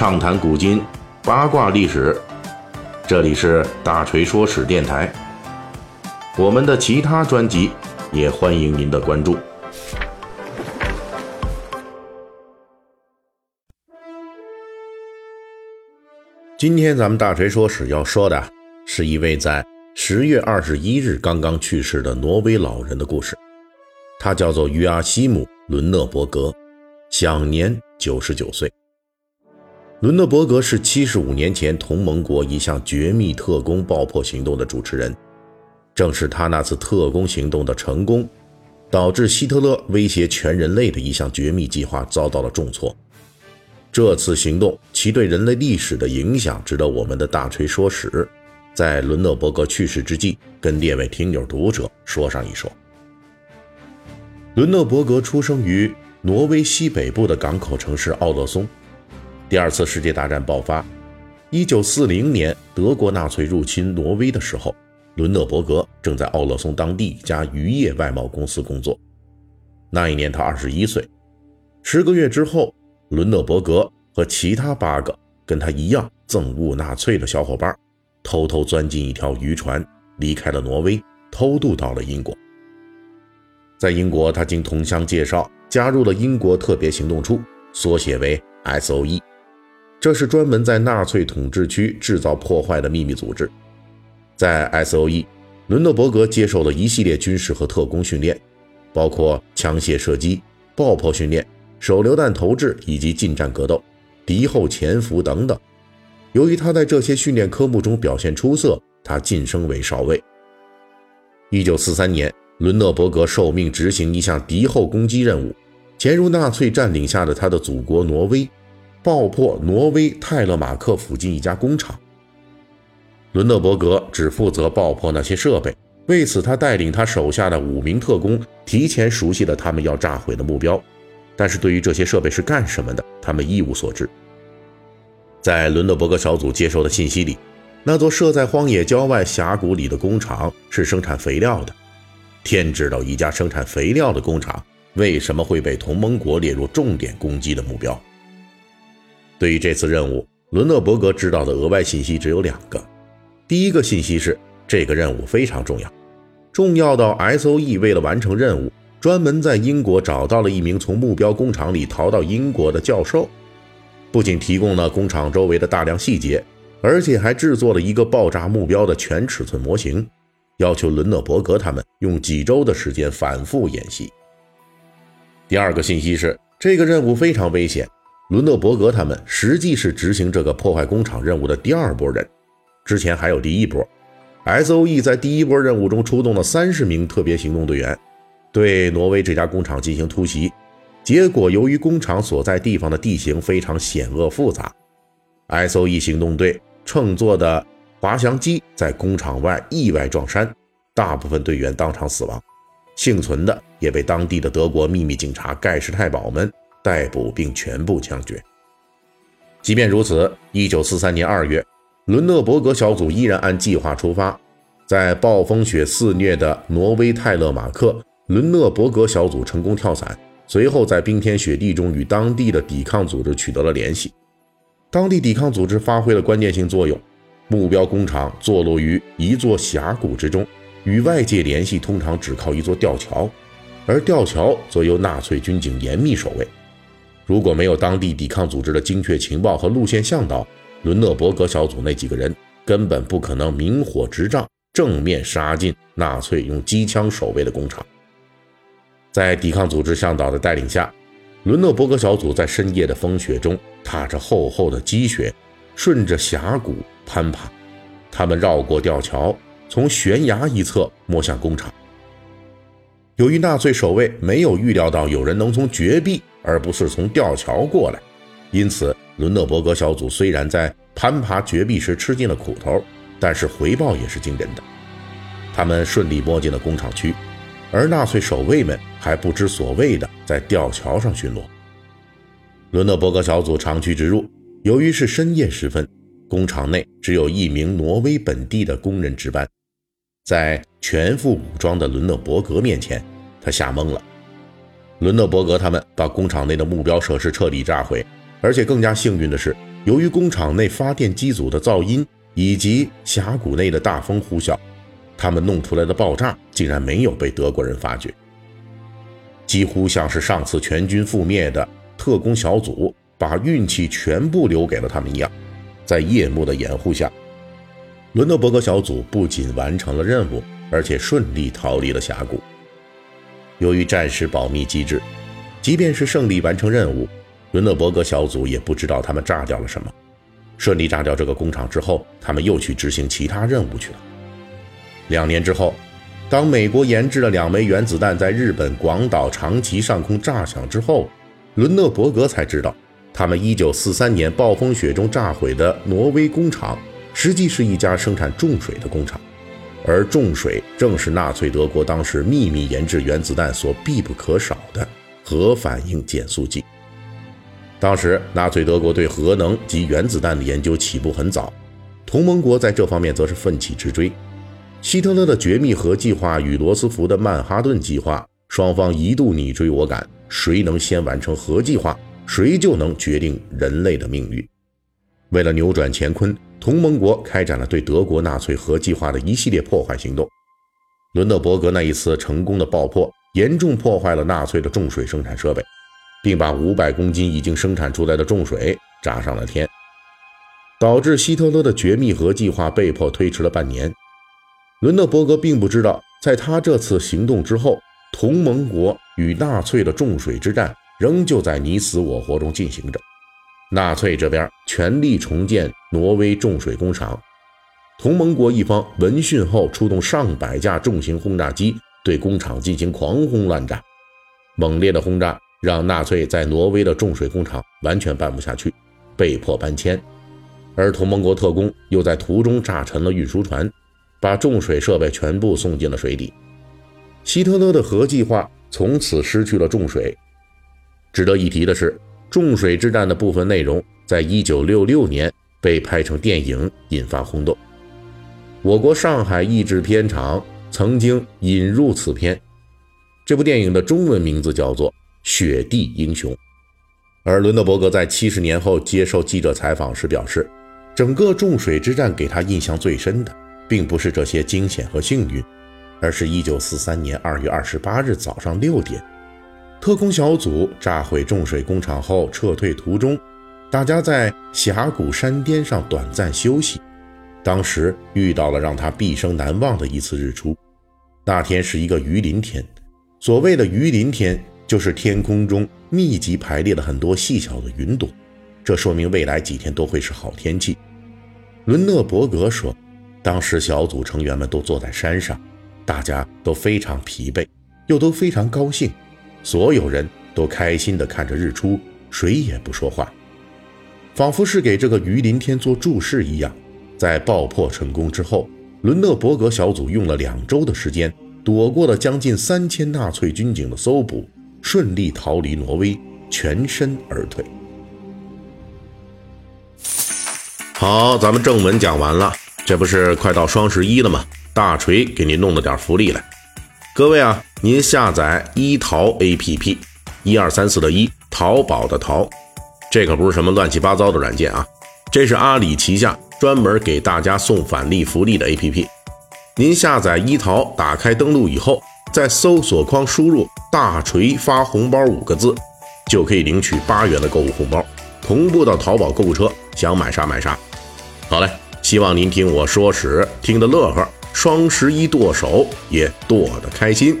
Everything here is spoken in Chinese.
畅谈古今，八卦历史。这里是大锤说史电台。我们的其他专辑也欢迎您的关注。今天咱们大锤说史要说的是一位在十月二十一日刚刚去世的挪威老人的故事。他叫做于阿西姆·伦讷伯格，享年九十九岁。伦德伯格是七十五年前同盟国一项绝密特工爆破行动的主持人，正是他那次特工行动的成功，导致希特勒威胁全人类的一项绝密计划遭到了重挫。这次行动其对人类历史的影响，值得我们的大锤说史，在伦德伯格去世之际，跟列位听友读者说上一说。伦德伯格出生于挪威西北部的港口城市奥勒松。第二次世界大战爆发，1940年德国纳粹入侵挪威的时候，伦讷伯格正在奥勒松当地一家渔业外贸公司工作。那一年他21岁。十个月之后，伦讷伯格和其他八个跟他一样憎恶纳粹的小伙伴，偷偷钻进一条渔船，离开了挪威，偷渡到了英国。在英国，他经同乡介绍加入了英国特别行动处，缩写为 S.O.E。这是专门在纳粹统治区制造破坏的秘密组织。在 S.O.E，伦诺伯格接受了一系列军事和特工训练，包括枪械射击、爆破训练、手榴弹投掷以及近战格斗、敌后潜伏等等。由于他在这些训练科目中表现出色，他晋升为少尉。一九四三年。伦德伯格受命执行一项敌后攻击任务，潜入纳粹占领下的他的祖国挪威，爆破挪威泰勒马克附近一家工厂。伦德伯格只负责爆破那些设备，为此他带领他手下的五名特工提前熟悉了他们要炸毁的目标，但是对于这些设备是干什么的，他们一无所知。在伦德伯格小组接收的信息里，那座设在荒野郊外峡谷里的工厂是生产肥料的。天知道，一家生产肥料的工厂为什么会被同盟国列入重点攻击的目标？对于这次任务，伦讷伯格知道的额外信息只有两个。第一个信息是，这个任务非常重要，重要到 S.O.E 为了完成任务，专门在英国找到了一名从目标工厂里逃到英国的教授，不仅提供了工厂周围的大量细节，而且还制作了一个爆炸目标的全尺寸模型。要求伦讷伯格他们用几周的时间反复演习。第二个信息是，这个任务非常危险。伦德伯格他们实际是执行这个破坏工厂任务的第二波人，之前还有第一波。S.O.E 在第一波任务中出动了三十名特别行动队员，对挪威这家工厂进行突袭。结果，由于工厂所在地方的地形非常险恶复杂，S.O.E 行动队乘坐的。滑翔机在工厂外意外撞山，大部分队员当场死亡，幸存的也被当地的德国秘密警察盖世太保们逮捕并全部枪决。即便如此，一九四三年二月，伦讷伯格小组依然按计划出发，在暴风雪肆虐的挪威泰勒马克，伦讷伯格小组成功跳伞，随后在冰天雪地中与当地的抵抗组织取得了联系，当地抵抗组织发挥了关键性作用。目标工厂坐落于一座峡谷之中，与外界联系通常只靠一座吊桥，而吊桥则由纳粹军警严密守卫。如果没有当地抵抗组织的精确情报和路线向导，伦讷伯格小组那几个人根本不可能明火执仗，正面杀进纳粹用机枪守卫的工厂。在抵抗组织向导的带领下，伦讷伯格小组在深夜的风雪中，踏着厚厚的积雪，顺着峡谷。攀爬，他们绕过吊桥，从悬崖一侧摸向工厂。由于纳粹守卫没有预料到有人能从绝壁而不是从吊桥过来，因此伦讷伯格小组虽然在攀爬绝壁时吃尽了苦头，但是回报也是惊人的。他们顺利摸进了工厂区，而纳粹守卫们还不知所谓的在吊桥上巡逻。伦讷伯格小组长驱直入，由于是深夜时分。工厂内只有一名挪威本地的工人值班，在全副武装的伦讷伯格面前，他吓懵了。伦德伯格他们把工厂内的目标设施彻底炸毁，而且更加幸运的是，由于工厂内发电机组的噪音以及峡谷内的大风呼啸，他们弄出来的爆炸竟然没有被德国人发觉，几乎像是上次全军覆灭的特工小组把运气全部留给了他们一样，在夜幕的掩护下，伦德伯格小组不仅完成了任务，而且顺利逃离了峡谷。由于战时保密机制，即便是胜利完成任务，伦德伯格小组也不知道他们炸掉了什么。顺利炸掉这个工厂之后，他们又去执行其他任务去了。两年之后，当美国研制的两枚原子弹在日本广岛、长崎上空炸响之后，伦讷伯格才知道，他们1943年暴风雪中炸毁的挪威工厂，实际是一家生产重水的工厂。而重水正是纳粹德国当时秘密研制原子弹所必不可少的核反应减速剂。当时，纳粹德国对核能及原子弹的研究起步很早，同盟国在这方面则是奋起直追。希特勒的绝密核计划与罗斯福的曼哈顿计划，双方一度你追我赶，谁能先完成核计划，谁就能决定人类的命运。为了扭转乾坤。同盟国开展了对德国纳粹核计划的一系列破坏行动。伦德伯格那一次成功的爆破，严重破坏了纳粹的重水生产设备，并把五百公斤已经生产出来的重水炸上了天，导致希特勒的绝密核计划被迫推迟了半年。伦德伯格并不知道，在他这次行动之后，同盟国与纳粹的重水之战仍旧在你死我活中进行着。纳粹这边全力重建挪威重水工厂，同盟国一方闻讯后出动上百架重型轰炸机对工厂进行狂轰滥炸。猛烈的轰炸让纳粹在挪威的重水工厂完全办不下去，被迫搬迁。而同盟国特工又在途中炸沉了运输船，把重水设备全部送进了水底。希特勒的核计划从此失去了重水。值得一提的是。重水之战的部分内容，在一九六六年被拍成电影，引发轰动。我国上海译制片厂曾经引入此片。这部电影的中文名字叫做《雪地英雄》。而伦德伯格在七十年后接受记者采访时表示，整个重水之战给他印象最深的，并不是这些惊险和幸运，而是一九四三年二月二十八日早上六点。特工小组炸毁重水工厂后撤退途中，大家在峡谷山巅上短暂休息。当时遇到了让他毕生难忘的一次日出。那天是一个鱼鳞天，所谓的鱼鳞天，就是天空中密集排列了很多细小的云朵，这说明未来几天都会是好天气。伦讷伯格说，当时小组成员们都坐在山上，大家都非常疲惫，又都非常高兴。所有人都开心地看着日出，谁也不说话，仿佛是给这个鱼鳞天做注释一样。在爆破成功之后，伦讷伯格小组用了两周的时间，躲过了将近三千纳粹军警的搜捕，顺利逃离挪威，全身而退。好，咱们正文讲完了，这不是快到双十一了吗？大锤给您弄了点福利来。各位啊，您下载一淘 APP，一二三四的一淘宝的淘，这可不是什么乱七八糟的软件啊，这是阿里旗下专门给大家送返利福利的 APP。您下载一淘，打开登录以后，在搜索框输入“大锤发红包”五个字，就可以领取八元的购物红包，同步到淘宝购物车，想买啥买啥。好嘞，希望您听我说史听得乐呵。双十一剁手也剁得开心。